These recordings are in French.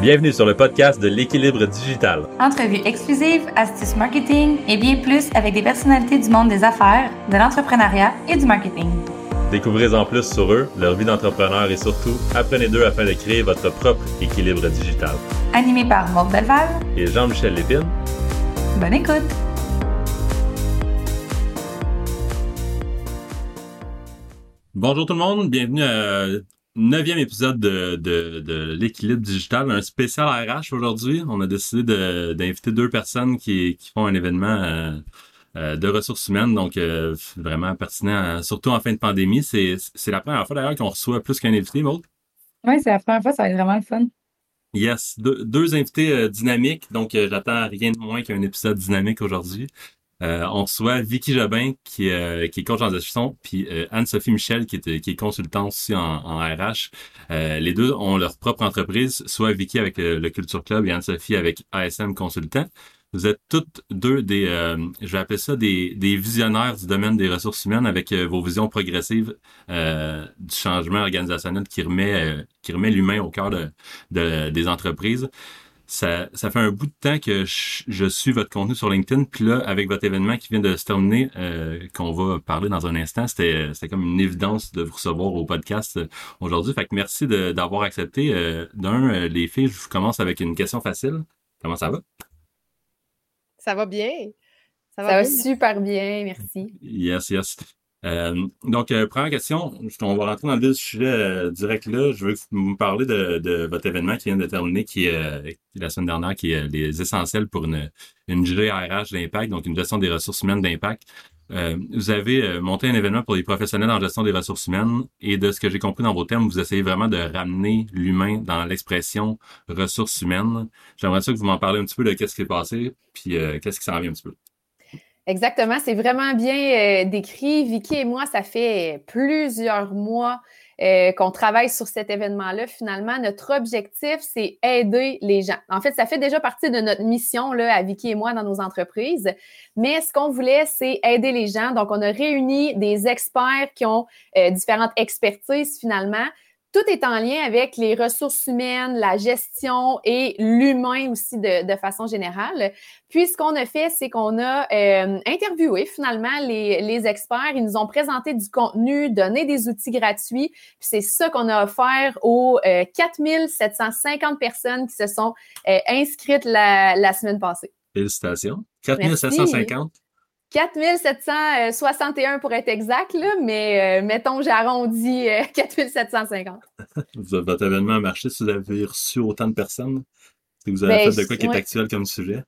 Bienvenue sur le podcast de l'équilibre digital. Entrevues exclusives, astuces marketing et bien plus avec des personnalités du monde des affaires, de l'entrepreneuriat et du marketing. Découvrez en plus sur eux, leur vie d'entrepreneur et surtout, apprenez d'eux afin de créer votre propre équilibre digital. Animé par Maud Belval et Jean-Michel Lépine. Bonne écoute! Bonjour tout le monde, bienvenue à neuvième épisode de, de, de l'équilibre digital, un spécial RH aujourd'hui. On a décidé d'inviter deux personnes qui, qui, font un événement euh, euh, de ressources humaines, donc euh, vraiment pertinent, surtout en fin de pandémie. C'est la première fois d'ailleurs qu'on reçoit plus qu'un invité, Maud. Oui, c'est la première fois, ça va être vraiment le fun. Yes, deux, invités dynamiques, donc j'attends rien de moins qu'un épisode dynamique aujourd'hui. Euh, on reçoit Vicky Jobin, qui, euh, qui est coach en gestion, puis euh, Anne-Sophie Michel, qui est, qui est consultante aussi en, RH. les deux ont leur propre entreprise, soit Vicky avec le, Culture Club et Anne-Sophie avec ASM Consultant. Vous êtes toutes deux des, je vais appeler ça des, des visionnaires du domaine des ressources humaines avec vos visions progressives du changement organisationnel qui remet, qui remet l'humain au cœur de, des entreprises ça, ça fait un bout de temps que je, suis votre contenu sur LinkedIn. Puis là, avec votre événement qui vient de se terminer, euh, qu'on va parler dans un instant, c'était, c'était comme une évidence de vous recevoir au podcast euh, aujourd'hui. Fait que merci d'avoir accepté. Euh, d'un, les filles, je commence avec une question facile. Comment ça va? Ça va bien. Ça va, super bien, merci. Yes, yes. Euh, donc, euh, première question, on va rentrer dans le sujet euh, direct là. Je veux vous parler de, votre événement qui vient de terminer, qui est la semaine dernière, qui est les essentiels pour une, une GRH d'impact, donc une gestion des ressources humaines d'impact. vous avez monté un événement pour les professionnels en gestion des ressources humaines et de ce que j'ai compris dans vos termes, vous essayez vraiment de ramener l'humain dans l'expression ressources humaines. J'aimerais ça que vous m'en parlez un petit peu de qu'est-ce qui s'est passé, puis qu'est-ce qui s'en vient un petit peu. Exactement, c'est vraiment bien euh, décrit. Vicky et moi, ça fait plusieurs mois euh, qu'on travaille sur cet événement-là. Finalement, notre objectif, c'est aider les gens. En fait, ça fait déjà partie de notre mission là, à Vicky et moi dans nos entreprises. Mais ce qu'on voulait, c'est aider les gens. Donc, on a réuni des experts qui ont euh, différentes expertises finalement tout est en lien avec les ressources humaines, la gestion et l'humain aussi de, façon générale. Puis, ce qu'on a fait, c'est qu'on a euh, interviewé finalement les, experts. Ils nous ont présenté du contenu, donné des outils gratuits. Puis, c'est ça qu'on a offert aux 4750 euh, personnes qui se sont euh, inscrites la, la, semaine passée. Félicitations. 4750. 4761 pour être exact, là, mais euh, mettons, j'arrondis 4750. Euh, Votre événement a marché si vous avez reçu autant de personnes? vous avez ben, fait de quoi qui est actuel comme sujet?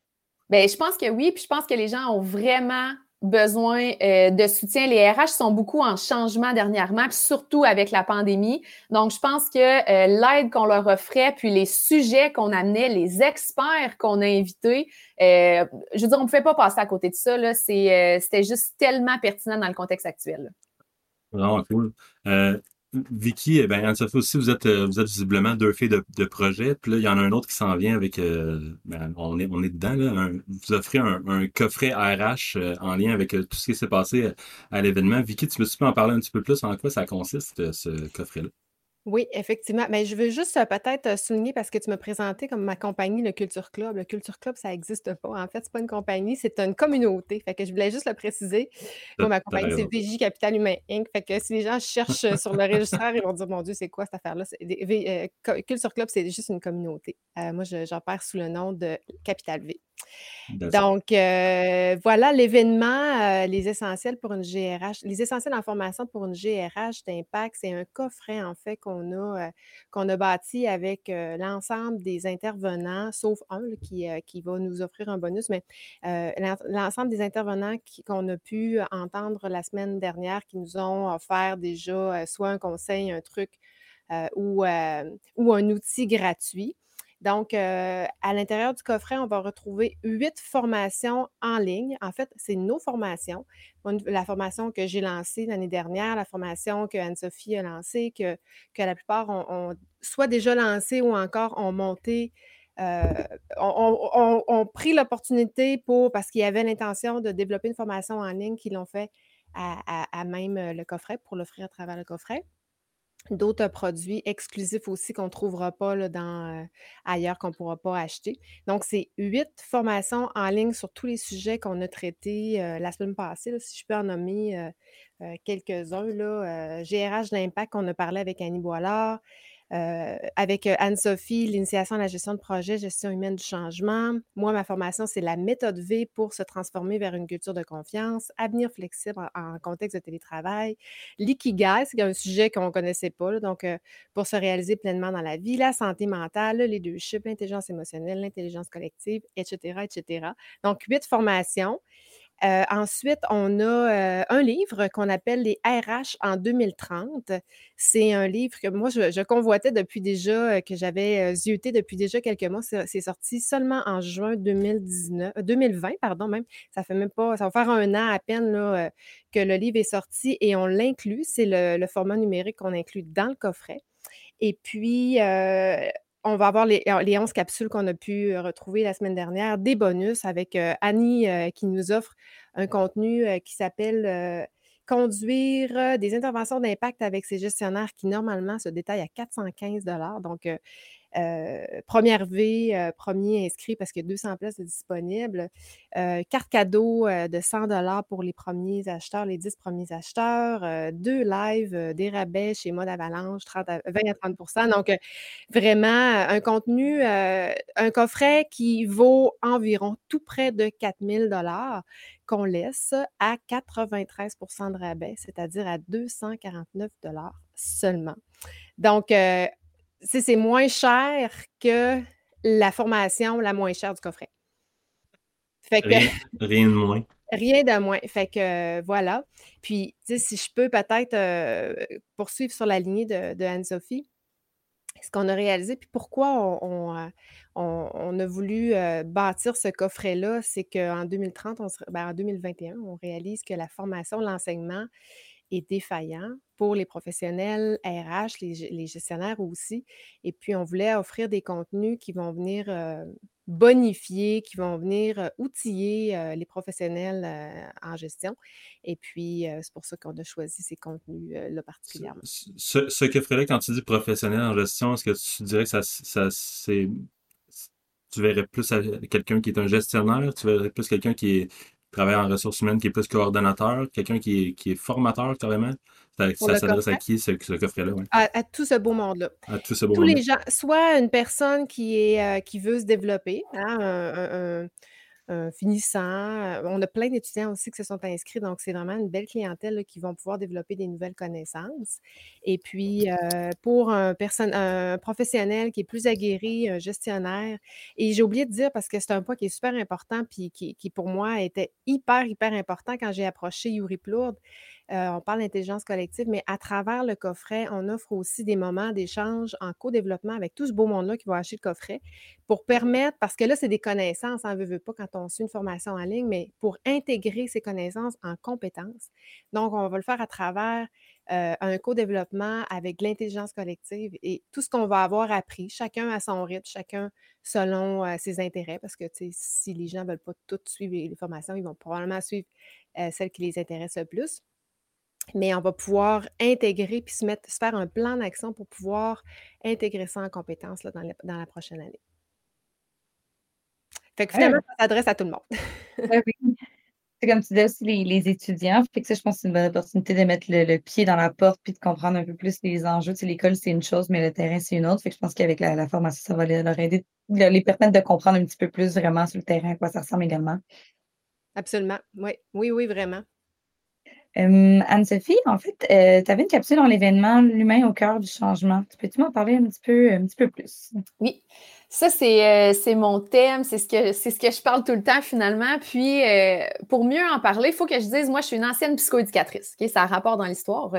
Ben, je pense que oui, puis je pense que les gens ont vraiment besoin euh, de soutien. Les RH sont beaucoup en changement dernièrement, puis surtout avec la pandémie. Donc, je pense que euh, l'aide qu'on leur offrait, puis les sujets qu'on amenait, les experts qu'on a invités, euh, je veux dire, on ne pouvait pas passer à côté de ça. C'était juste tellement pertinent dans le contexte actuel. Cool. Vicky, eh ben, Anne-Sophie aussi, vous êtes, euh, vous êtes visiblement deux filles de, de projet. Puis là, il y en a un autre qui s'en vient avec, euh, ben, on, est, on est dedans, là, vous offrez un, un coffret RH euh, en lien avec tout ce qui s'est passé à l'événement. Vicky, tu peux en parler un petit peu plus? En quoi ça consiste, ce coffret-là? Oui, effectivement. Mais je veux juste euh, peut-être euh, souligner parce que tu m'as présenté comme ma compagnie, le Culture Club. Le Culture Club, ça n'existe pas. En fait, c'est pas une compagnie, c'est une communauté. Fait que je voulais juste le préciser. Moi, ma compagnie, c'est VJ Capital Humain Inc. Fait que si les gens cherchent euh, sur le registraire, ils vont dire Mon Dieu, c'est quoi cette affaire-là? Culture Club, c'est juste une communauté. moi, j'opère sous le nom de Capital V. Donc, euh, voilà l'événement, euh, les essentiels pour une GRH, les essentiels en formation pour une GRH d'impact. C'est un coffret, en fait, qu'on a, euh, bâti avec l'ensemble des intervenants, sauf un qui, qui va nous offrir un bonus, mais l'ensemble des intervenants qu'on a pu entendre la semaine dernière qui nous ont offert déjà soit un conseil, un truc ou un outil gratuit. Donc, euh, à l'intérieur du coffret, on va retrouver huit formations en ligne. En fait, c'est nos formations. La formation que j'ai lancée l'année dernière, la formation que Anne-Sophie a lancée, que, que la plupart ont, soit déjà lancé ou encore ont monté euh, ont, pris l'opportunité pour, parce qu'ils avaient l'intention de développer une formation en ligne, qu'ils l'ont fait à, même le coffret pour l'offrir à travers le coffret. D'autres produits exclusifs aussi qu'on ne trouvera pas là, dans, ailleurs, qu'on ne pourra pas acheter. Donc, c'est huit formations en ligne sur tous les sujets qu'on a traités la semaine passée, si je peux en nommer quelques-uns. GRH d'impact qu'on a parlé avec Annie Boilard, euh, avec euh, Anne-Sophie, l'initiation à la gestion de projet, gestion humaine du changement. Moi, ma formation, c'est la méthode V pour se transformer vers une culture de confiance, avenir flexible en, contexte de télétravail. L'ikigai, c'est un sujet qu'on ne connaissait pas, donc euh, pour se réaliser pleinement dans la vie, la santé mentale, le leadership, l'intelligence émotionnelle, l'intelligence collective, etc., etc. Donc, huit formations. Euh, ensuite, on a euh, un livre qu'on appelle Les RH en 2030. C'est un livre que moi, je, convoitais depuis déjà, euh, que j'avais zioté depuis déjà quelques mois. C'est sorti seulement en juin 2019, 2020, pardon, même. Ça fait même pas, ça va faire un an à peine que le livre est sorti et on l'inclut. C'est le, le, format numérique qu'on inclut dans le coffret. Et puis, on va avoir les, 11 capsules qu'on a pu retrouver la semaine dernière, des bonus avec Annie qui nous offre un contenu qui s'appelle Conduire des interventions d'impact avec ses gestionnaires qui normalement se détaillent à 415 Donc, euh, première V, euh, premier inscrit parce a 200 places disponibles. Euh, carte cadeau de 100 pour les premiers acheteurs, les 10 premiers acheteurs. deux lives, des rabais chez Mode Avalanche, 30 20 à 30% Donc, vraiment, un contenu, un coffret qui vaut environ tout près de 4000 qu'on laisse à 93% de rabais, c'est-à-dire à 249 seulement. Donc, c'est moins cher que la formation la moins chère du coffret. rien, de moins. Rien de moins. Fait que voilà. Puis, si je peux peut-être euh, poursuivre sur la lignée de, Anne-Sophie, ce qu'on a réalisé, puis pourquoi on, euh, a voulu euh, bâtir ce coffret-là, c'est qu'en 2030, on ben, en 2021, on réalise que la formation, l'enseignement est défaillant pour les professionnels RH, les, gestionnaires aussi. Et puis, on voulait offrir des contenus qui vont venir bonifier, qui vont venir outiller les professionnels en gestion. Et puis, c'est pour ça qu'on a choisi ces contenus-là particulièrement. Ce, ce que ferait quand tu dis professionnel en gestion, est-ce que tu dirais que ça, ça c'est tu verrais plus quelqu'un qui est un gestionnaire, tu verrais plus quelqu'un qui est travaille en ressources humaines, qui est plus coordonnateur, quelqu'un qui est, qui est formateur carrément. Ça, s'adresse à qui ce, ce coffret-là? À, tout ce beau monde-là. À tout ce beau Tous les gens, soit une personne qui, est, euh, qui veut se développer, hein, un. Euh, on a plein d'étudiants aussi qui se sont inscrits, donc c'est vraiment une belle clientèle qui vont pouvoir développer des nouvelles connaissances. Et puis, euh, pour un, professionnel qui est plus aguerri, un gestionnaire, et j'ai oublié de dire parce que c'est un point qui est super important, puis qui, qui pour moi était hyper, hyper important quand j'ai approché Yuri Plourde, on parle d'intelligence collective, mais à travers le coffret, on offre aussi des moments d'échange en co-développement avec tout ce beau monde-là qui va acheter le coffret pour permettre, parce que là, c'est des connaissances, on ne veut pas quand on suit une formation en ligne, mais pour intégrer ces connaissances en compétences. Donc, on va le faire à travers euh, un co-développement avec l'intelligence collective et tout ce qu'on va avoir appris, chacun à son rythme, chacun selon euh, ses intérêts, parce que si les gens ne veulent pas toutes suivre les formations, ils vont probablement suivre celles qui les intéressent le plus mais on va pouvoir intégrer puis se, mettre, se faire un plan d'action pour pouvoir intégrer ça en compétences là, dans, la, prochaine année. Fait que finalement, ça s'adresse à tout le monde. C'est comme tu disais aussi, les, étudiants. Fait que ça, je pense que c'est une bonne opportunité de mettre le, pied dans la porte puis de comprendre un peu plus les enjeux. Tu l'école, c'est une chose, mais le terrain, c'est une autre. Fait que je pense qu'avec la, formation, ça va leur aider, les permettre de comprendre un petit peu plus vraiment sur le terrain à quoi ça ressemble également. Absolument. Oui, oui, oui, vraiment. Anne-Sophie, en fait, euh, tu avais une capsule dans l'événement L'humain au cœur du changement. Peux-tu m'en parler un petit peu, un petit peu plus? Oui, ça, c'est euh, mon thème, c'est ce, que, ce que je parle tout le temps finalement. Puis, euh, pour mieux en parler, il faut que je dise, moi, je suis une ancienne psychoéducatrice. Okay? Ça a rapport dans l'histoire.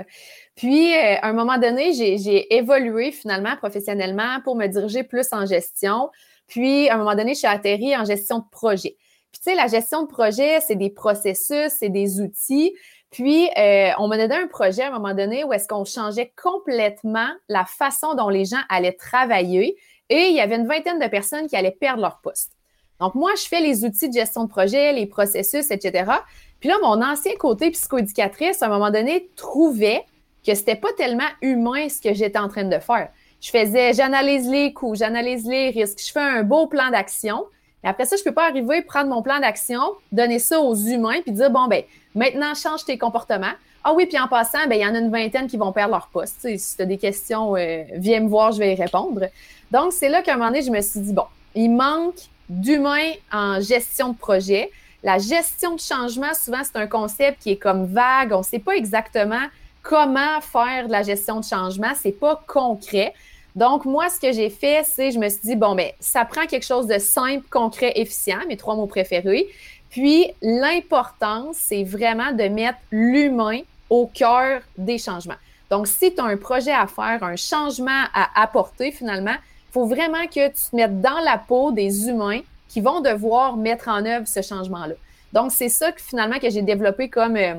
Puis, à un moment donné, j'ai évolué finalement professionnellement pour me diriger plus en gestion. Puis, à un moment donné, je suis atterrie en gestion de projet. Puis, tu sais, la gestion de projet, c'est des processus, c'est des outils. Puis, euh, on donné un projet à un moment donné où est-ce qu'on changeait complètement la façon dont les gens allaient travailler et il y avait une vingtaine de personnes qui allaient perdre leur poste. Donc, moi, je fais les outils de gestion de projet, les processus, etc. Puis là, mon ancien côté psychoéducatrice, à un moment donné, trouvait que c'était pas tellement humain ce que j'étais en train de faire. Je faisais, j'analyse les coûts, j'analyse les risques, je fais un beau plan d'action. Et après ça, je peux pas arriver, prendre mon plan d'action, donner ça aux humains, puis dire, bon, ben, maintenant, change tes comportements. Ah oui, puis en passant, ben, il y en a une vingtaine qui vont perdre leur poste. si tu as des questions, euh, viens me voir, je vais y répondre. Donc, c'est là qu'à un moment donné, je me suis dit, bon, il manque d'humains en gestion de projet. La gestion de changement, souvent, c'est un concept qui est comme vague. On ne sait pas exactement comment faire de la gestion de changement. C'est pas concret. Donc, moi, ce que j'ai fait, c'est, je me suis dit, bon, ben, ça prend quelque chose de simple, concret, efficient, mes trois mots préférés. Puis, l'importance, c'est vraiment de mettre l'humain au cœur des changements. Donc, si tu as un projet à faire, un changement à apporter, finalement, il faut vraiment que tu te mettes dans la peau des humains qui vont devoir mettre en œuvre ce changement-là. Donc, c'est ça que finalement que j'ai développé comme euh,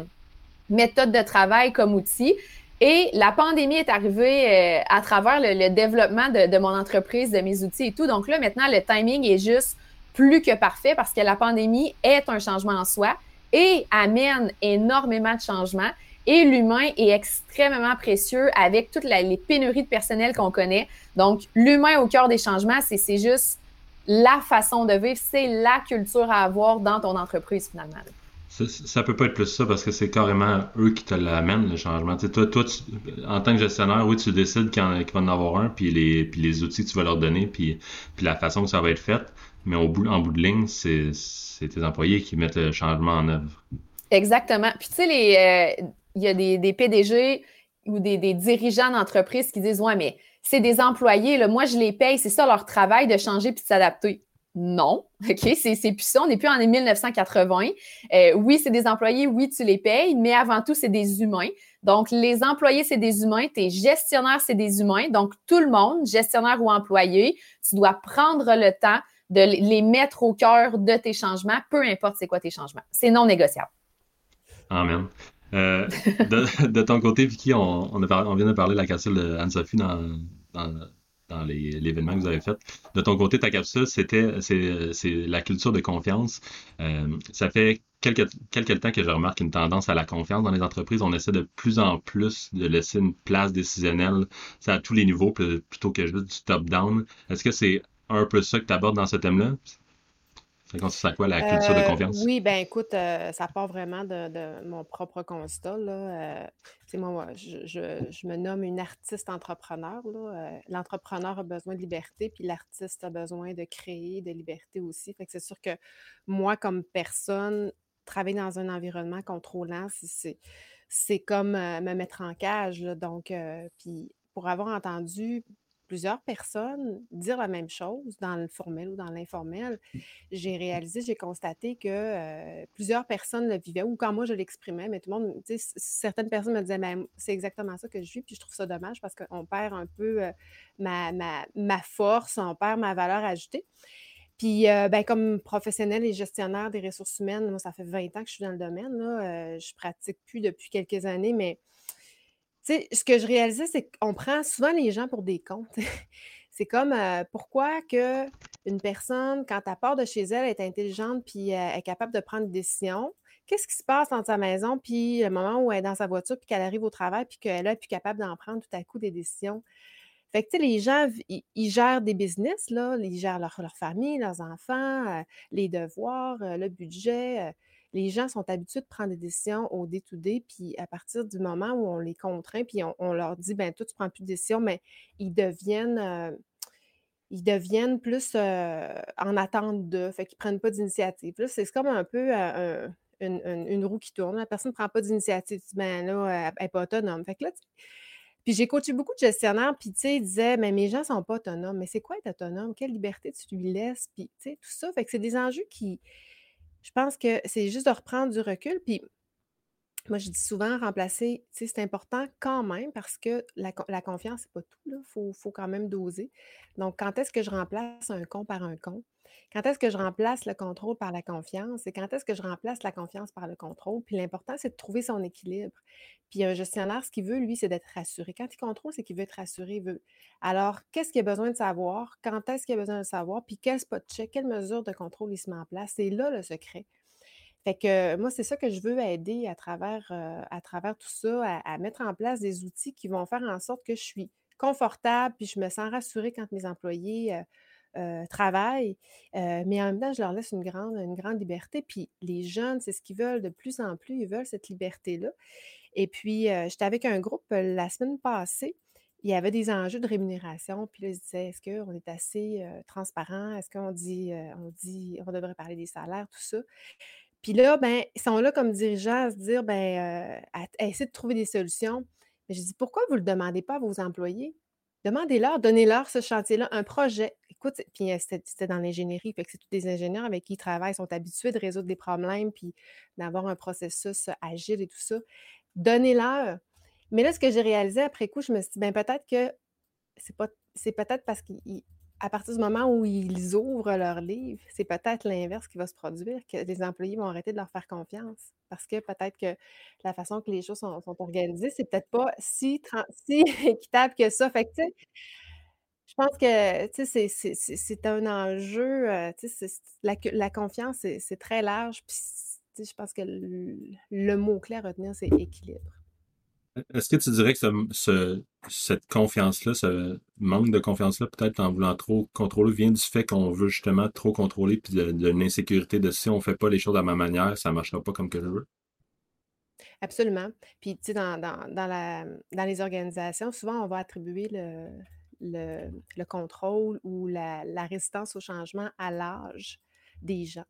méthode de travail, comme outil. Et la pandémie est arrivée euh, à travers le, développement de, mon entreprise, de mes outils et tout. Donc là, maintenant, le timing est juste plus que parfait parce que la pandémie est un changement en soi et amène énormément de changements. Et l'humain est extrêmement précieux avec toutes les pénuries de personnel qu'on connaît. Donc, l'humain au cœur des changements, c'est juste la façon de vivre, c'est la culture à avoir dans ton entreprise finalement. Ça, peut pas être plus ça parce que c'est carrément eux qui te l'amènent, le changement. toi, toi en tant que gestionnaire, oui, tu décides qu'il va en avoir un, puis les, puis les outils que tu vas leur donner, puis, puis la façon que ça va être fait. Mais en bout de ligne, c'est tes employés qui mettent le changement en œuvre. Exactement. Puis tu sais, euh, il y a des, PDG ou des, dirigeants d'entreprise qui disent Ouais, mais c'est des employés, moi je les paye, c'est ça leur travail de changer puis de s'adapter. Non, OK, c'est plus ça. On n'est plus en 1980. Euh, oui, c'est des employés, oui, tu les payes, mais avant tout, c'est des humains. Donc, les employés, c'est des humains, tes gestionnaires, c'est des humains. Donc, tout le monde, gestionnaire ou employé, tu dois prendre le temps de les mettre au cœur de tes changements, peu importe c'est quoi tes changements. C'est non négociable. Amen. Euh, de, ton côté, Vicky, on, vient de parler de la capsule de Anne-Sophie dans, dans l'événement que vous avez fait. De ton côté, ta capsule, c'était c'est la culture de confiance. Euh, ça fait quelques, quelques temps que je remarque une tendance à la confiance dans les entreprises. On essaie de plus en plus de laisser une place décisionnelle à tous les niveaux plutôt que juste du top-down. Est-ce que c'est un peu ça que tu abordes dans ce thème-là? Ça à quoi la culture de euh, confiance? oui, ben écoute, euh, ça part vraiment de, mon propre constat. Là. Euh, moi, je, me nomme une artiste entrepreneur. L'entrepreneur a besoin de liberté, puis l'artiste a besoin de créer de liberté aussi. Fait que c'est sûr que moi, comme personne, travailler dans un environnement contrôlant, c'est, c'est comme me mettre en cage. donc, puis pour avoir entendu plusieurs personnes dire la même chose dans le formel ou dans l'informel, mmh. j'ai réalisé, j'ai constaté que plusieurs personnes le vivaient, ou quand moi je l'exprimais, mais tout le monde, tu sais, certaines personnes me disaient, «Ben, c'est exactement ça que je vis, puis je trouve ça dommage parce qu'on perd un peu ma, ma, force, on perd ma valeur ajoutée. Puis, ben, comme professionnel et gestionnaire des ressources humaines, moi, ça fait 20 ans que je suis dans le domaine. Là, je pratique plus depuis quelques années, mais ce que je réalisais, c'est qu'on prend souvent les gens pour des comptes. c'est comme pourquoi que une personne, quand elle part de chez elle, est intelligente puis est capable de prendre des décisions? Qu'est-ce qui se passe dans sa maison, puis le moment où elle est dans sa voiture, puis qu'elle arrive au travail, puis qu'elle est plus capable d'en prendre tout à coup des décisions? Fait que, tu sais, les gens, ils, gèrent des business, ils gèrent leur, leur famille, leurs enfants, les devoirs, le budget les gens sont habitués de prendre des décisions au day-to-day, puis à partir du moment où on les contraint, puis on, leur dit, ben toi, tu prends plus de décisions, mais ils deviennent, euh, ils deviennent plus euh, en attente de, fait qu'ils prennent pas d'initiative. C'est comme un peu euh, une, roue qui tourne. La personne ne prend pas d'initiative, ben là, elle n'est pas autonome. Fait que là, puis j'ai coaché beaucoup de gestionnaires, puis tu sais, ils disaient, mais mes gens sont pas autonomes. Mais c'est quoi être autonome? Quelle liberté tu lui laisses? Puis tu sais, tout ça. Fait que c'est des enjeux qui, je pense que c'est juste de reprendre du recul. Puis moi, je dis souvent remplacer, c'est important quand même parce que la, confiance, c'est pas tout. Il faut, quand même doser. Donc, quand est-ce que je remplace un con par un con? Quand est-ce que je remplace le contrôle par la confiance? Et quand est-ce que je remplace la confiance par le contrôle? Puis l'important, c'est de trouver son équilibre. Puis un gestionnaire, ce qu'il veut, lui, c'est d'être rassuré. Quand il contrôle, c'est qu'il veut être rassuré. Alors, qu'est-ce qu'il a besoin de savoir? Quand est-ce qu'il a besoin de savoir? Puis quel spot check, quelle mesure de contrôle il se met en place? C'est là le secret. Fait que moi, c'est ça que je veux aider à travers, à travers tout ça, à, mettre en place des outils qui vont faire en sorte que je suis confortable, puis je me sens rassurée quand mes employés travaillent. mais en même temps, je leur laisse une grande, une grande liberté. Puis les jeunes, c'est ce qu'ils veulent de plus en plus, ils veulent cette liberté-là. Et puis, j'étais avec un groupe la semaine passée il y avait des enjeux de rémunération. Puis là, ils se disaient, est-ce qu'on est assez transparent? Est-ce qu'on dit, on dit, on devrait parler des salaires, tout ça? Puis là, ben, ils sont là comme dirigeants à se dire, ben, à, essayer de trouver des solutions. Mais je dis, pourquoi vous ne le demandez pas à vos employés? Demandez-leur, donnez-leur ce chantier-là, un projet. Écoute, puis c'était dans l'ingénierie, c'est tous des ingénieurs avec qui ils travaillent, sont habitués de résoudre des problèmes, puis d'avoir un processus agile et tout ça. Donnez-leur mais là, ce que j'ai réalisé après coup, je me suis dit, ben peut-être que c'est pas c'est peut-être parce qu'à partir du moment où ils ouvrent leur livre, c'est peut-être l'inverse qui va se produire, que les employés vont arrêter de leur faire confiance. Parce que peut-être que la façon que les choses sont, organisées, c'est peut-être pas si, équitable que ça. Fait que, tu sais, je pense que c'est un enjeu, euh, la, la, confiance, c'est très large. Puis je pense que le mot clair à retenir, c'est équilibre. Est-ce que tu dirais que ce, cette confiance-là, ce manque de confiance-là, peut-être en voulant trop contrôler, vient du fait qu'on veut justement trop contrôler puis de, l'insécurité de si on ne fait pas les choses à ma manière, ça ne marchera pas comme que je veux? Absolument. Puis, tu sais, dans, dans, les organisations, souvent, on va attribuer le, le, contrôle ou la résistance au changement à l'âge des gens.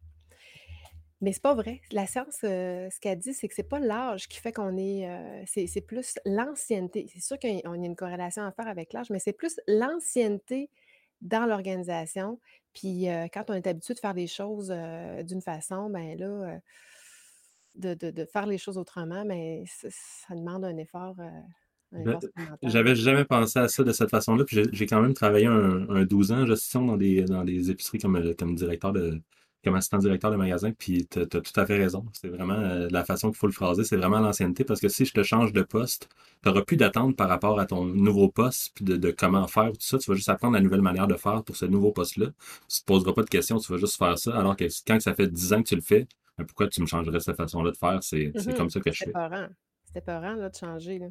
Mais c'est pas vrai. La science, ce qu'elle dit, c'est que c'est pas l'âge qui fait qu'on est. c'est plus l'ancienneté. C'est sûr qu'il y a une corrélation à faire avec l'âge, mais c'est plus l'ancienneté dans l'organisation. Puis quand on est habitué de faire des choses d'une façon, ben là, de, faire les choses autrement, mais ben, ça, demande un effort. J'avais jamais pensé à ça de cette façon-là. Puis j'ai quand même travaillé un, 12 ans en gestion dans des, dans des épiceries comme, comme directeur de, comme assistant directeur de magasin, puis tu as, tout à fait raison. C'est vraiment euh, la façon qu'il faut le phraser, c'est vraiment l'ancienneté, parce que si je te change de poste, tu n'auras plus d'attente par rapport à ton nouveau poste, puis de, comment faire, tout ça. Tu vas juste apprendre la nouvelle manière de faire pour ce nouveau poste-là. Tu ne te poseras pas de questions, tu vas juste faire ça, alors que quand ça fait 10 ans que tu le fais, ben, pourquoi tu me changerais cette façon-là de faire? C'est mm-hmm. comme ça que je fais. C'était parent là, de changer. Là.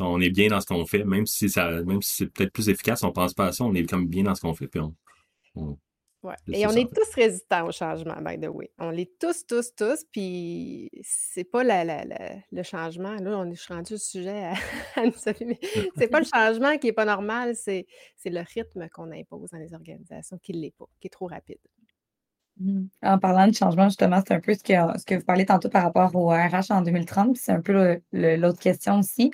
On est bien dans ce qu'on fait, même si ça, même si c'est peut-être plus efficace, on pense pas à ça, on est comme bien dans ce qu'on fait, puis on Ouais. Et on est tous résistants au changement, by the way. On l'est tous, tous, tous. Puis c'est pas la, le changement. Là, on est rendu au sujet à, c'est pas le changement qui est pas normal, c'est le rythme qu'on impose dans les organisations qui l'est pas, qui est trop rapide. Mmh. En parlant de changement, justement, c'est un peu ce que, ce que vous parlez tantôt par rapport au RH en 2030, c'est un peu l'autre question aussi.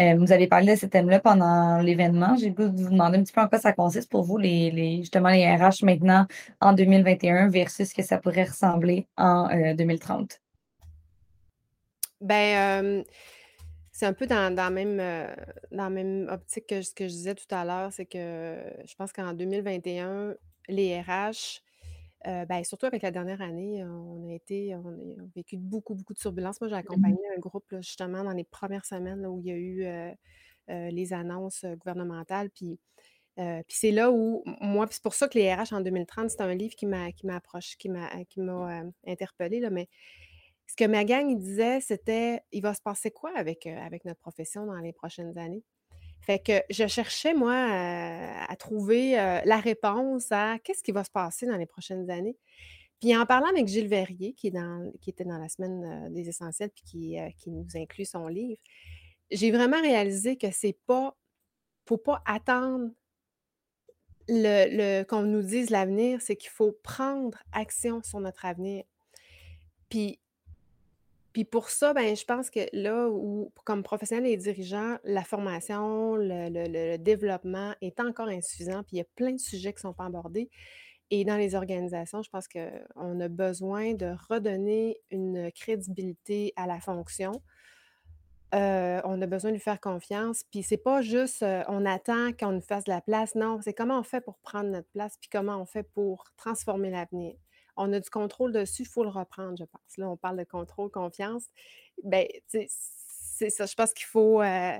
Euh, vous avez parlé de ce thème-là pendant l'événement. J'ai voulu vous demander un petit peu en quoi ça consiste pour vous, les, justement les RH maintenant en 2021 versus ce que ça pourrait ressembler en 2030. Euh, ben, c'est un peu dans, dans, même, dans la même optique que ce que je disais tout à l'heure, c'est que je pense qu'en 2021, les RH euh, ben, surtout avec la dernière année, on a été, on a vécu beaucoup, beaucoup de turbulences. Moi, j'ai mmh accompagné un groupe justement dans les premières semaines où il y a eu les annonces gouvernementales. Puis, puis c'est là où, moi, c'est pour ça que les RH en 2030, c'est un livre qui m'a qui m'a qui m'a qui m'a interpellée, là, mais ce que ma gang disait, c'était il va se passer quoi avec, avec notre profession dans les prochaines années? Fait que je cherchais, moi, à, trouver la réponse à qu'est-ce qui va se passer dans les prochaines années. Puis en parlant avec Gilles Verrier, qui, est dans, qui était dans la semaine des essentiels, puis qui, qui nous inclut son livre, j'ai vraiment réalisé que c'est pas, faut pas attendre le, qu'on nous dise l'avenir, c'est qu'il faut prendre action sur notre avenir. Puis puis pour ça, ben, je pense que là où, comme professionnel et dirigeant, la formation, le, développement est encore insuffisant, puis il y a plein de sujets qui ne sont pas abordés. Et dans les organisations, je pense qu'on a besoin de redonner une crédibilité à la fonction. Euh, on a besoin de lui faire confiance. Puis c'est pas juste on attend qu'on nous fasse de la place. Non, c'est comment on fait pour prendre notre place, puis comment on fait pour transformer l'avenir on a du contrôle dessus, il faut le reprendre, je pense. Là, on parle de contrôle, confiance. Ben, c'est ça. Je pense qu'il faut. Euh,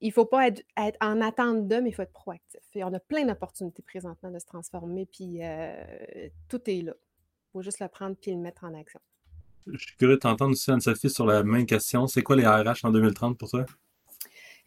il ne faut pas être, en attente d'eux, mais il faut être proactif. Et on a plein d'opportunités présentement de se transformer, puis euh, tout est là. Il faut juste le prendre puis le mettre en action. Je suis curieux de t'entendre aussi, Anne-Sophie, sur la même question. C'est quoi les RH en 2030 pour toi?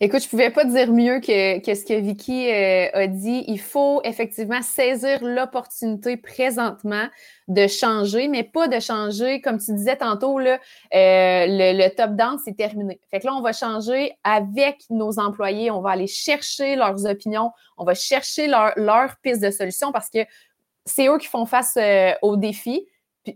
Écoute, je ne pouvais pas dire mieux que, ce que Vicky euh, a dit. Il faut effectivement saisir l'opportunité présentement de changer, mais pas de changer, comme tu disais tantôt, là, euh, le, top-down, c'est terminé. Fait que là, on va changer avec nos employés. On va aller chercher leurs opinions. On va chercher leurs leur pistes de solution parce que c'est eux qui font face euh, aux défis.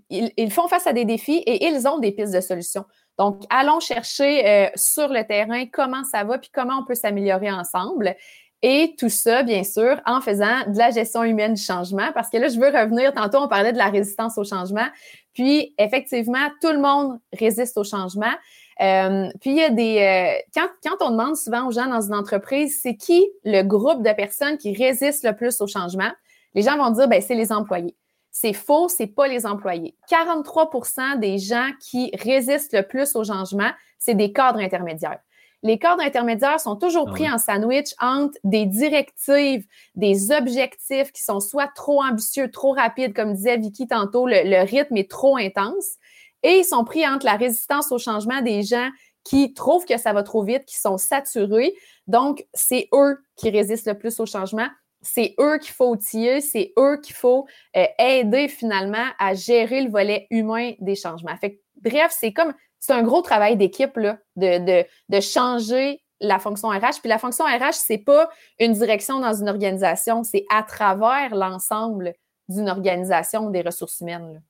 ils, ils, font face à des défis et ils ont des pistes de solutions. Donc, allons chercher euh, sur le terrain comment ça va puis comment on peut s'améliorer ensemble. Et tout ça, bien sûr, en faisant de la gestion humaine du changement, parce que là, je veux revenir, tantôt, on parlait de la résistance au changement. Puis, effectivement, tout le monde résiste au changement. Euh, puis, il y a des. Euh, quand, on demande souvent aux gens dans une entreprise, c'est qui le groupe de personnes qui résistent le plus au changement? Les gens vont dire, ben, c'est les employés. C'est faux, c'est pas les employés. 43% des gens qui résistent le plus au changement, c'est des cadres intermédiaires. Les cadres intermédiaires sont toujours ah pris en sandwich entre des directives, des objectifs qui sont soit trop ambitieux, trop rapides, comme disait Vicky tantôt, le, rythme est trop intense, et ils sont pris entre la résistance au changement des gens qui trouvent que ça va trop vite, qui sont saturés. Donc, c'est eux qui résistent le plus au changement c'est eux qu'il faut outiller, c'est eux qu'il faut euh, aider finalement à gérer le volet humain des changements. Fait bref, c'est comme, c'est un gros travail d'équipe de, de, de, changer la fonction RH. Puis la fonction RH, c'est pas une direction dans une organisation, c'est à travers l'ensemble d'une organisation des ressources humaines.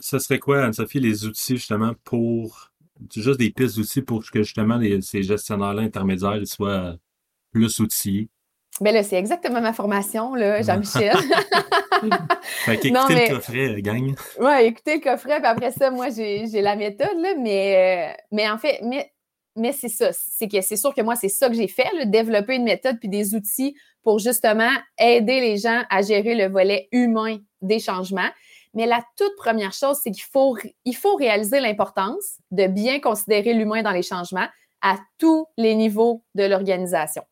Ce serait quoi, Anne-Sophie, les outils justement pour, juste des pistes d'outils pour que justement ces gestionnaires-là intermédiaires soient plus outillés? Ben là, c'est exactement ma formation, là, Jean-Michel. fait qu'écoutez le coffret, euh, gang. Oui, écoutez le coffret, puis après ça, moi, j'ai la méthode, là, mais, euh, mais en fait, mais, mais c'est ça. C'est que c'est sûr que moi, c'est ça que j'ai fait, là, développer une méthode puis des outils pour justement aider les gens à gérer le volet humain des changements. Mais la toute première chose, c'est qu'il faut, il faut réaliser l'importance de bien considérer l'humain dans les changements à tous les niveaux de l'organisation.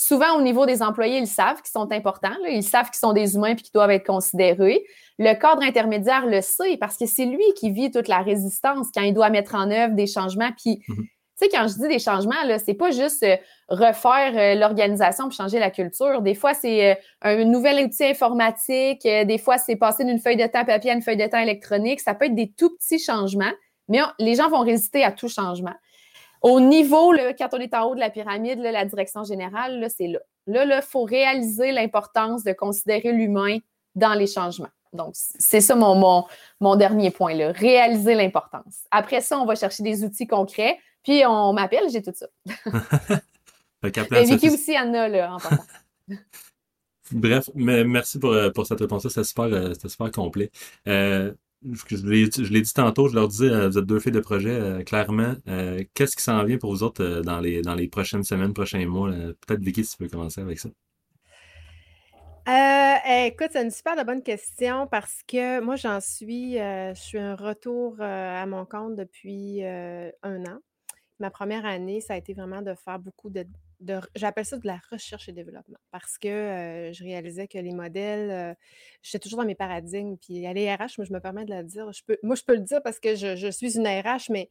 Souvent, au niveau des employés, ils savent qu'ils sont importants. Ils savent qu'ils sont des humains et qu'ils doivent être considérés. Le cadre intermédiaire le sait parce que c'est lui qui vit toute la résistance quand il doit mettre en œuvre des changements. Puis, mhm. tu sais, quand je dis des changements, là, c'est pas juste euh, refaire euh, l'organisation pour changer la culture. Des fois, c'est euh, un nouvel outil informatique. des fois, c'est passer d'une feuille de temps papier à une feuille de temps électronique. Ça peut être des tout petits changements, mais les gens vont résister à tout changement. Au niveau, là, quand on est en haut de la pyramide, la direction générale, c'est là. Là, il faut réaliser l'importance de considérer l'humain dans les changements. Donc, c'est ça mon, mon, dernier point, là, réaliser l'importance. Après ça, on va chercher des outils concrets, puis on m'appelle, j'ai tout ça. Et Vicky aussi en a, là, en passant. Bref, mais merci pour, euh, pour cette réponse-là, c'était super, euh, super complet. Euh, je, l'ai dit tantôt, je leur disais, euh, vous êtes deux filles de projet, euh, clairement. Euh, qu'est-ce qui s'en vient pour vous autres dans, les, dans les prochaines semaines, prochains mois? Peut-être Vicky, si tu peux commencer avec ça. écoute, c'est une super bonne question parce que moi, j'en suis, je suis un retour à mon compte depuis un an. Ma première année, ça a été vraiment de faire beaucoup de j'appelle ça de la recherche et développement parce que je réalisais que les modèles, j'étais toujours dans mes paradigmes. Puis à RH, moi, je me permets de le dire. Je peux, moi, je peux le dire parce que je, suis une RH, mais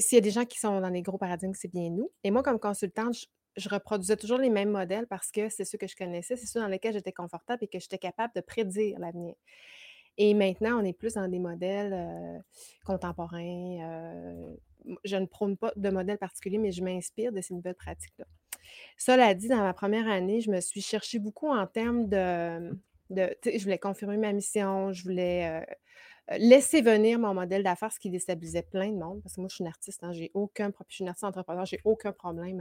s'il y a des gens qui sont dans les gros paradigmes, c'est bien nous. Et moi, comme consultante, je, reproduisais toujours les mêmes modèles parce que c'est ceux que je connaissais, c'est ceux dans lesquels j'étais confortable et que j'étais capable de prédire l'avenir. Et maintenant, on est plus dans des modèles contemporains, je ne prône pas de modèle particulier, mais je m'inspire de ces nouvelles pratiques-là. Cela dit, dans ma première année, je me suis cherchée beaucoup en termes de. de je voulais confirmer ma mission, je voulais euh, euh, laisser venir mon modèle d'affaires, ce qui déstabilisait plein de monde, parce que moi, je suis une artiste, hein, j'ai aucun je suis une artiste entrepreneur, j'ai aucun problème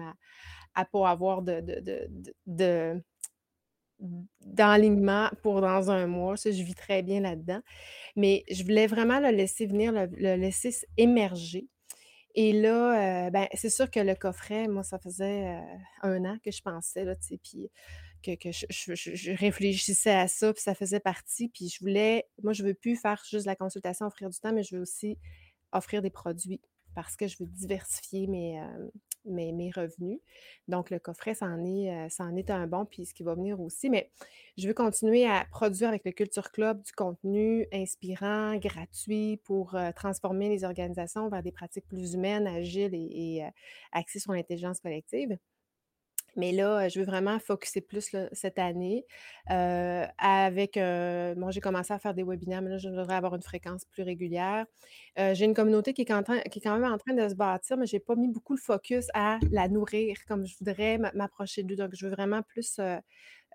à ne pas avoir de, de, de, d'enlignement pour dans un mois. Ça, je vis très bien là-dedans. Mais je voulais vraiment le laisser venir, le laisser émerger. Et là, ben, c'est sûr que le coffret, moi, ça faisait un an que je pensais, là, tu sais, puis que, je, réfléchissais à ça, puis ça faisait partie. Puis je voulais, moi, je veux plus faire juste la consultation, offrir du temps, mais je veux aussi offrir des produits parce que je veux diversifier mes, mes, mes revenus. Donc, le coffret, c'en est, euh, est un bon, puis ce qui va venir aussi. Mais je veux continuer à produire avec le Culture Club du contenu inspirant, gratuit pour euh, transformer les organisations vers des pratiques plus humaines, agiles et, et euh, axées sur l'intelligence collective. Mais là, je veux vraiment focuser plus cette année. avec, bon, j'ai commencé à faire des webinaires, mais là, je voudrais avoir une fréquence plus régulière. j'ai une communauté qui est, quand même en train de se bâtir, mais je n'ai pas mis beaucoup le focus à la nourrir comme je voudrais m'approcher d'eux. Donc, je veux vraiment plus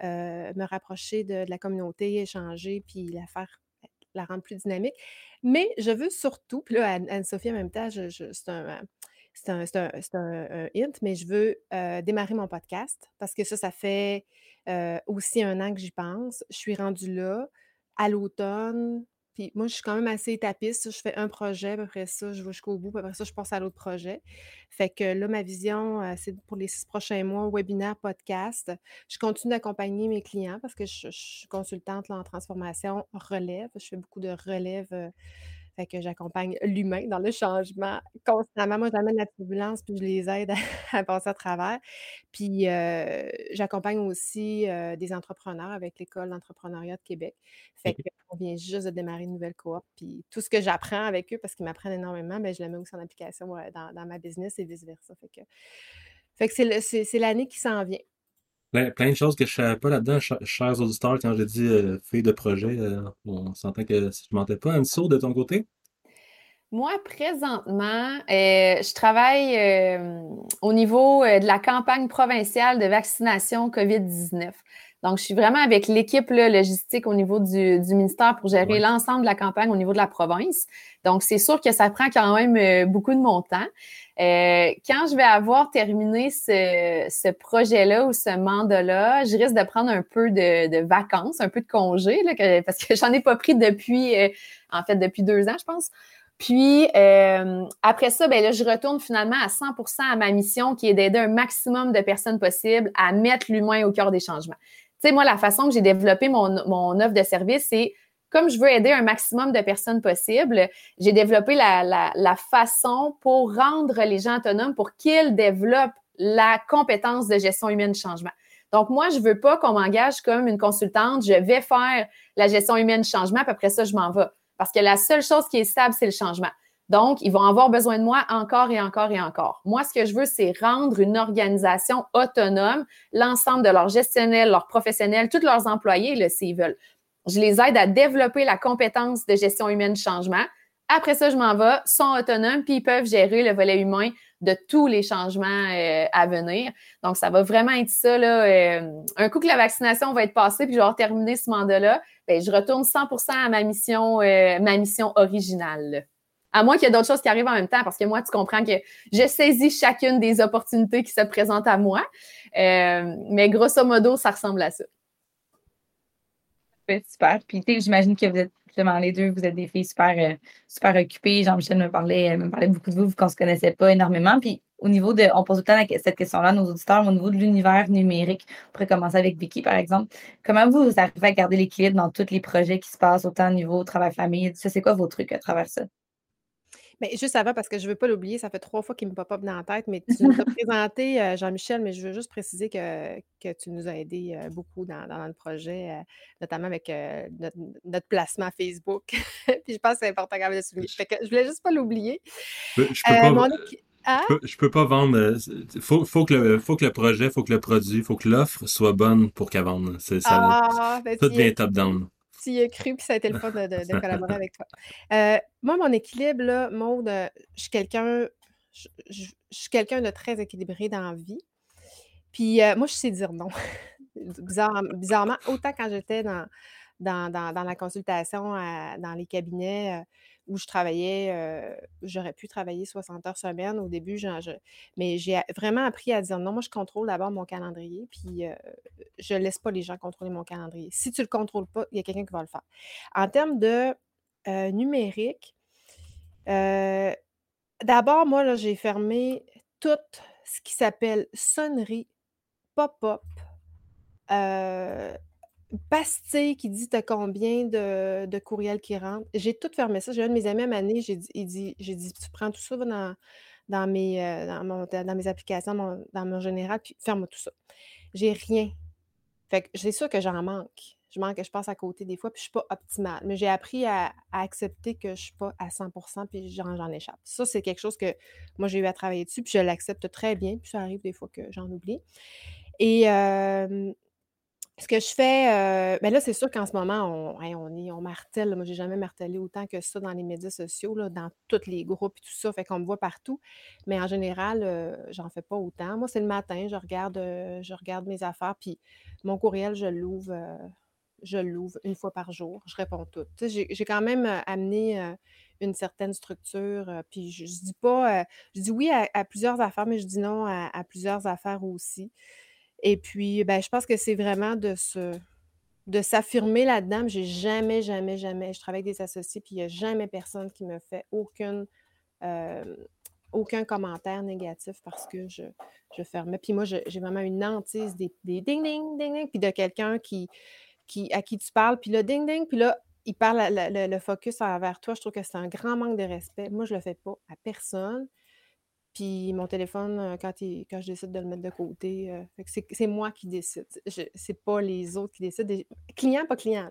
me rapprocher de, la communauté, échanger, puis la faire la rendre plus dynamique. Mais je veux surtout, puis là, Anne-Sophie, en même temps, c'est un c'est un, hint, mais je veux démarrer mon podcast parce que ça, ça fait aussi un an que j'y pense. Je suis rendue là à l'automne. Puis moi, je suis quand même assez étapiste. Je fais un projet, après ça, je vais jusqu'au bout, puis après ça, je passe à l'autre projet. Fait que là, ma vision, c'est pour les six prochains mois, webinaire, podcast. Je continue d'accompagner mes clients parce que je, suis consultante en transformation relève. Je fais beaucoup de relève fait que j'accompagne l'humain dans le changement constamment. Moi, j'amène la turbulence, puis je les aide à, passer à travers. Puis j'accompagne aussi des entrepreneurs avec l'École d'entrepreneuriat de Québec. Fait qu'on vient juste de démarrer une nouvelle cohorte. Puis tout ce que j'apprends avec eux, parce qu'ils m'apprennent énormément, bien, je le mets aussi en application dans, ma business et vice-versa. Fait que, fait que c'est l'année qui s'en vient. Plein, de choses que je ne savais pas là-dedans, chers auditeurs, quand j'ai dit euh, fille de projet, euh, on s'entend que je ne mentais pas. Anne-Saut, de ton côté? Moi, présentement, euh, je travaille au niveau de la campagne provinciale de vaccination COVID-19. Donc, je suis vraiment avec l'équipe logistique au niveau du, ministère pour gérer l'ensemble de la campagne au niveau de la province. Donc, c'est sûr que ça prend quand même beaucoup de mon temps. Euh, quand je vais avoir terminé ce, projet-là ou ce mandat-là, je risque de prendre un peu de, vacances, un peu de congé, parce que j'en ai pas pris depuis, euh, en fait, depuis deux ans, je pense. Puis euh, après ça, ben là, je retourne finalement à 100% à ma mission qui est d'aider un maximum de personnes possibles à mettre l'humain au cœur des changements. Tu sais, moi, la façon que j'ai développé mon, mon offre de service, c'est comme je veux aider un maximum de personnes possible, j'ai développé la, façon pour rendre les gens autonomes pour qu'ils développent la compétence de gestion humaine de changement. Donc, moi, je veux pas qu'on m'engage comme une consultante. Je vais faire la gestion humaine de changement, puis après ça, je m'en vais. Parce que la seule chose qui est stable, c'est le changement. Donc, ils vont avoir besoin de moi encore et encore et encore. Moi, ce que je veux, c'est rendre une organisation autonome, l'ensemble de leurs gestionnaires, leurs professionnels, tous leurs employés, s'ils veulent. Je les aide à développer la compétence de gestion humaine de changement. Après ça, je m'en vais, sont autonomes, puis ils peuvent gérer le volet humain de tous les changements euh, à venir. Donc, ça va vraiment être ça. Euh, un coup que la vaccination va être passée, puis je vais avoir terminé ce mandat-là, ben, je retourne 100% à ma mission, euh, ma mission originale. À moins qu'il y ait d'autres choses qui arrivent en même temps, parce que moi, tu comprends que je saisis chacune des opportunités qui se présentent à moi. mais grosso modo, ça ressemble à ça super. Puis, j'imagine que vous êtes justement les deux, vous êtes des filles super, euh, super occupées. Jean-Michel me parlait, me parlait beaucoup de vous, qu'on ne se connaissait pas énormément. Puis, au niveau de, on pose tout le temps cette question-là à nos auditeurs, au niveau de l'univers numérique, on pourrait commencer avec Vicky, par exemple. Comment vous, vous arrivez à garder l'équilibre dans tous les projets qui se passent, autant au niveau travail-famille? Ça, c'est quoi vos trucs à travers ça? Mais juste avant, parce que je ne veux pas l'oublier, ça fait trois fois qu'il me pop up dans la tête, mais tu nous as présenté, euh, Jean-Michel, mais je veux juste préciser que, que tu nous as aidé euh, beaucoup dans, le projet, euh, notamment avec notre, placement Facebook. Puis je pense que c'est important quand même de souligner. Fait que je voulais juste pas l'oublier. Je peux ah? peux, pas vendre. Faut, faut, que le, faut que le projet, faut que le produit, faut que l'offre soit bonne pour qu'elle vende. Ça, ah, ben, tout devient top-down tu y cru, puis ça a été le fun de, collaborer avec toi. Euh, moi, mon équilibre, là, Maud, euh, je suis quelqu'un je, suis quelqu'un de très équilibré dans la vie. Puis euh, moi, je sais dire non. bizarrement, autant quand j'étais dans, dans, la consultation, dans les cabinets, où je travaillais, euh, j'aurais pu travailler 60 heures semaine au début, mais j'ai vraiment appris à dire non, moi je contrôle d'abord mon calendrier, puis euh, je ne laisse pas les gens contrôler mon calendrier. Si tu ne le contrôles pas, il y a quelqu'un qui va le faire. En termes de euh, numérique, d'abord, moi, j'ai fermé tout ce qui s'appelle sonnerie, pop-up, pastille qui dit t'as combien de, courriels qui rentrent? J'ai tout fermé ça. J'ai un de mes amis à j'ai dit, il j'ai dit, tu prends tout ça dans, dans mes, euh, dans mes applications, dans mon général, puis ferme tout ça. J'ai rien. Fait que c'est sûr que j'en manque. Je manque, je passe à côté des fois, puis je suis pas optimale. Mais j'ai appris à, accepter que je suis pas à 100 puis j'en échappe. Ça, c'est quelque chose que moi, j'ai eu à travailler dessus, puis je l'accepte très bien, puis ça arrive des fois que j'en oublie. Et ce que je fais, mais ben là, c'est sûr qu'en ce moment, on, on, est, on martèle. Moi, j'ai jamais martelé autant que ça dans les médias sociaux, là, dans tous les groupes et tout ça. Fait qu'on me voit partout. Mais en général, j'en fais pas autant. Moi, c'est le matin, je regarde, je regarde mes affaires, puis mon courriel, je l'ouvre, je l'ouvre une fois par jour. Je réponds tout. J'ai, quand même amené une certaine structure. puis je, dis pas, je dis oui à, plusieurs affaires, mais je dis non à plusieurs affaires aussi. Et puis, ben, je pense que c'est vraiment de se de s'affirmer là-dedans. J'ai jamais, jamais, jamais, je travaille avec des associés, puis il n'y a jamais personne qui me fait aucune, aucun commentaire négatif parce que je, je fermais. Puis moi, j'ai vraiment une hantise des, ding, ding, ding, ding, puis de quelqu'un qui, qui, à qui tu parles, puis le ding, ding, puis là, il parle le, le, focus envers toi. Je trouve que c'est un grand manque de respect. Moi, je ne le fais pas à personne. Puis mon téléphone, euh, quand, quand je décide de le mettre de côté, euh, c'est moi qui décide. C'est pas les autres qui décident. Client, pas client.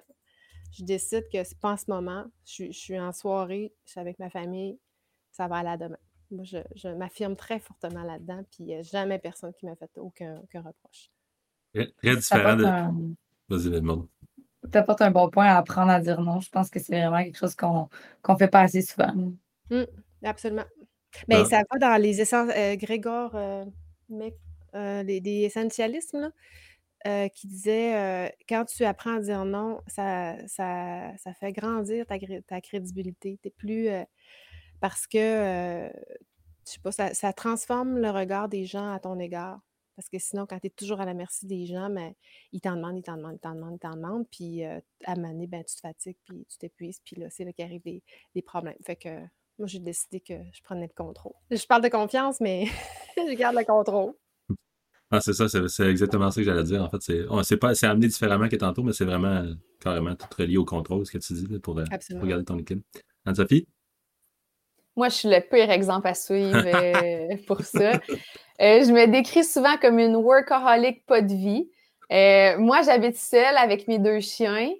Je décide que c'est pas en ce moment. Je, suis en soirée, je suis avec ma famille, ça va aller à demain. Moi, je, m'affirme très fortement là-dedans, puis il n'y a jamais personne qui m'a fait aucun, reproche. Très différent de. Vas-y, Tu apportes un bon point à apprendre à dire non. Je pense que c'est vraiment quelque chose qu'on ne fait pas assez souvent. Mmh, absolument. Mais ça va dans les essences, euh, Grégor, euh, euh, les des essentialismes qui disait, «Quand tu apprends à dire non, ça ça ça fait grandir ta ta crédibilité. Tu plus, parce que, je sais pas, ça ça transforme le regard des gens à ton égard. Parce que sinon, quand tu es toujours à la merci des gens, ben, ils t'en demandent, ils t'en demandent, ils t'en demandent, ils t'en demandent, puis, à un moment ben, tu te fatigues, puis tu t'épuises, puis là, c'est là qu'arrivent des des problèmes. Fait que moi, j'ai décidé que je prenais le contrôle. Je parle de confiance, mais je garde le contrôle. Ah, c'est ça, c'est exactement ça que j'allais dire. En fait, c'est pas c'est amené différemment que tantôt, mais c'est vraiment carrément tout relié au contrôle, ce que tu dis, pour, euh, regarder ton équipe. Anne-Sophie? Moi, je suis le pire exemple à suivre euh, pour ça. Euh, je me décris souvent comme une workaholic pas de vie. moi, j'habite seule avec mes deux chiens.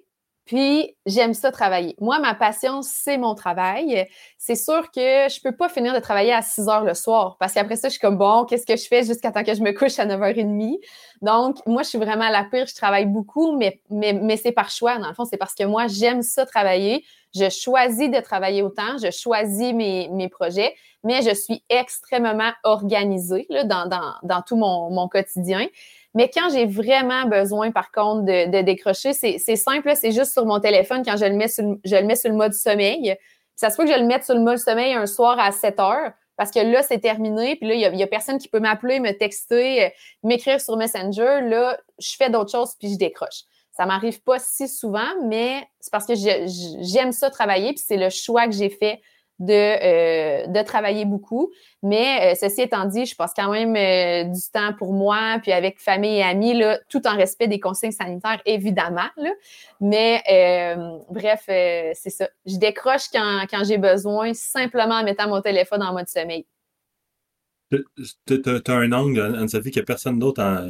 Puis, j'aime ça travailler. Moi, ma passion, c'est mon travail. C'est sûr que je peux pas finir de travailler à 6 heures le soir parce qu'après ça, je suis comme bon, qu'est-ce que je fais jusqu'à temps que je me couche à 9h30? Donc, moi, je suis vraiment à la pire. Je travaille beaucoup, mais, mais, mais c'est par choix. Dans le fond, c'est parce que moi, j'aime ça travailler. Je choisis de travailler autant. Je choisis mes, mes projets, mais je suis extrêmement organisée là, dans, dans, dans tout mon, mon quotidien. Mais quand j'ai vraiment besoin, par contre, de, décrocher, c'est simple, c'est juste sur mon téléphone quand je le mets sur, je le mets le mode sommeil. Ça se peut que je le mette sur le mode sommeil un soir à 7 heures parce que là, c'est terminé. Puis là, il n'y a, personne qui peut m'appeler, me texter, euh, m'écrire sur Messenger. Là, je fais d'autres choses puis je décroche. Ça m'arrive pas si souvent, mais c'est parce que j'aime ça travailler puis c'est le choix que j'ai fait de, euh, de travailler beaucoup. Mais euh, ceci étant dit, je passe quand même euh, du temps pour moi, puis avec famille et amis, là, tout en respect des consignes sanitaires, évidemment. Là. Mais bref, c'est ça. Je décroche quand, quand j'ai besoin, simplement en mettant mon téléphone en mode sommeil. Tu as un angle, Anne-Sophie, a personne d'autre à,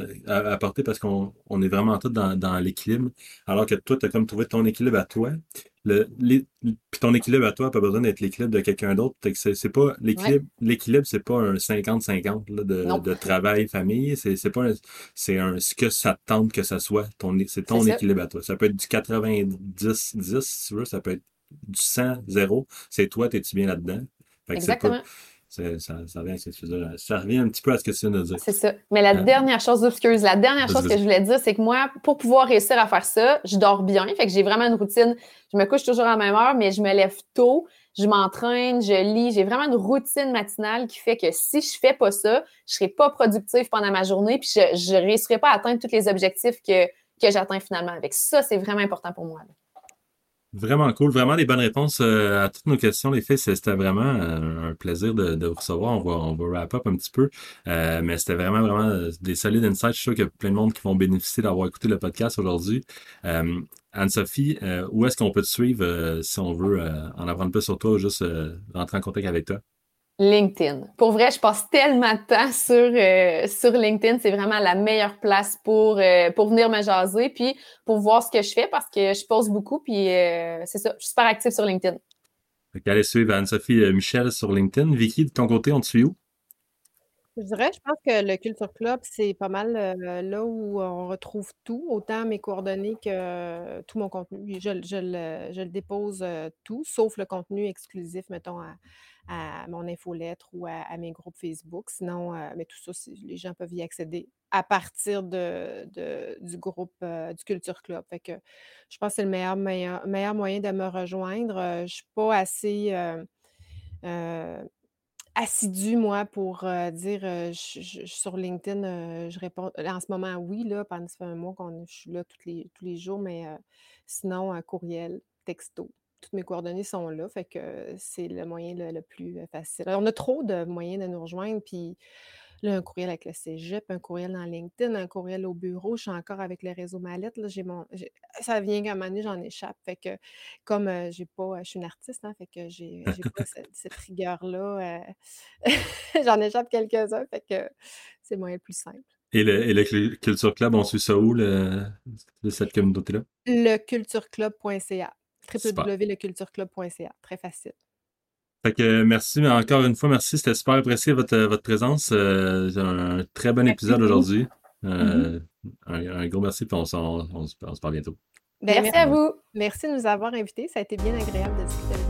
apporter parce qu'on on est vraiment tous dans, dans l'équilibre. Alors que toi, tu as comme trouvé ton équilibre à toi. Le, puis ton équilibre à toi n'a pas besoin d'être l'équilibre de quelqu'un d'autre. C'est pas l'équilibre, l'équilibre, c'est pas un 50-50 de, de travail, famille. C'est pas c'est un ce que ça tente que ça soit. Ton, c'est ton équilibre à toi. Ça peut être du 90-10, si tu veux, ça peut être du 100-0. C'est toi, t'es-tu bien là-dedans? Exactement. Ça, ça, revient, un petit peu à ce que tu viens de dire. C'est ça. Mais la euh, dernière chose, excuse, la dernière chose que je voulais dire, c'est que moi, pour pouvoir réussir à faire ça, je dors bien. Fait que j'ai vraiment une routine. Je me couche toujours à la même heure, mais je me lève tôt, je m'entraîne, je lis. J'ai vraiment une routine matinale qui fait que si je fais pas ça, je serai pas productive pendant ma journée, puis je ne réussirai pas à atteindre tous les objectifs que, que j'atteins finalement avec. Ça, c'est vraiment important pour moi. Vraiment cool. Vraiment des bonnes réponses euh, à toutes nos questions, les filles. C'était vraiment euh, un plaisir de, vous recevoir. On va, on va wrap up un petit peu. Euh, mais c'était vraiment, vraiment des solides insights. Je suis sûr qu'il y a plein de monde qui vont bénéficier d'avoir écouté le podcast aujourd'hui. Anne-Sophie, où est-ce qu'on peut te suivre si on veut en apprendre plus sur toi ou juste rentrer en contact avec toi? LinkedIn. Pour vrai, je passe tellement de temps sur, euh, sur LinkedIn. C'est vraiment la meilleure place pour, euh, pour venir me jaser, puis pour voir ce que je fais parce que je pose beaucoup, puis euh, c'est ça, je suis super active sur LinkedIn. allez suivre Anne-Sophie Michel sur LinkedIn. Vicky, de ton côté, on te suit où? Je dirais, je pense que le Culture Club, c'est pas mal là où on retrouve tout, autant mes coordonnées que tout mon contenu. Je, le, dépose tout, sauf le contenu exclusif, mettons, à, mon infolettre ou à, mes groupes Facebook. Sinon, euh, mais tout ça, les gens peuvent y accéder à partir du groupe euh, du Culture Club. Fait que je pense que c'est le meilleur, moyen de me rejoindre. Euh, je ne suis pas assez assidue, moi, pour dire je, sur LinkedIn, je réponds. En ce moment, oui, là, pendant ça fait un mois que je suis là tous les, tous les jours, mais sinon, courriel, texto toutes mes coordonnées sont là, fait que c'est le moyen le, plus facile. on a trop de moyens de nous rejoindre, puis là, un courriel avec le cégep, un courriel dans LinkedIn, un courriel au bureau. Je suis encore avec le réseau Mallette. Là, j'ai mon, ça vient qu'à un moment donné, j'en échappe. Fait que, comme j'ai pas, je suis une artiste, hein, fait que j'ai, pas cette, rigueur-là. j'en échappe quelques-uns, fait que c'est le moyen le plus simple. Et le, Culture Club, on suit ça où, le, cette communauté-là? Lecultureclub.ca www.lecultureclub.ca. Très facile. Fait que merci, encore une fois, merci. C'était super apprécié votre, votre présence. Euh, un très bon épisode aujourd'hui. Euh, mm-hmm. un, gros merci, puis on, on, on, se parle bientôt. Ben, merci à vous. Merci de nous avoir invités. Ça a été bien agréable de discuter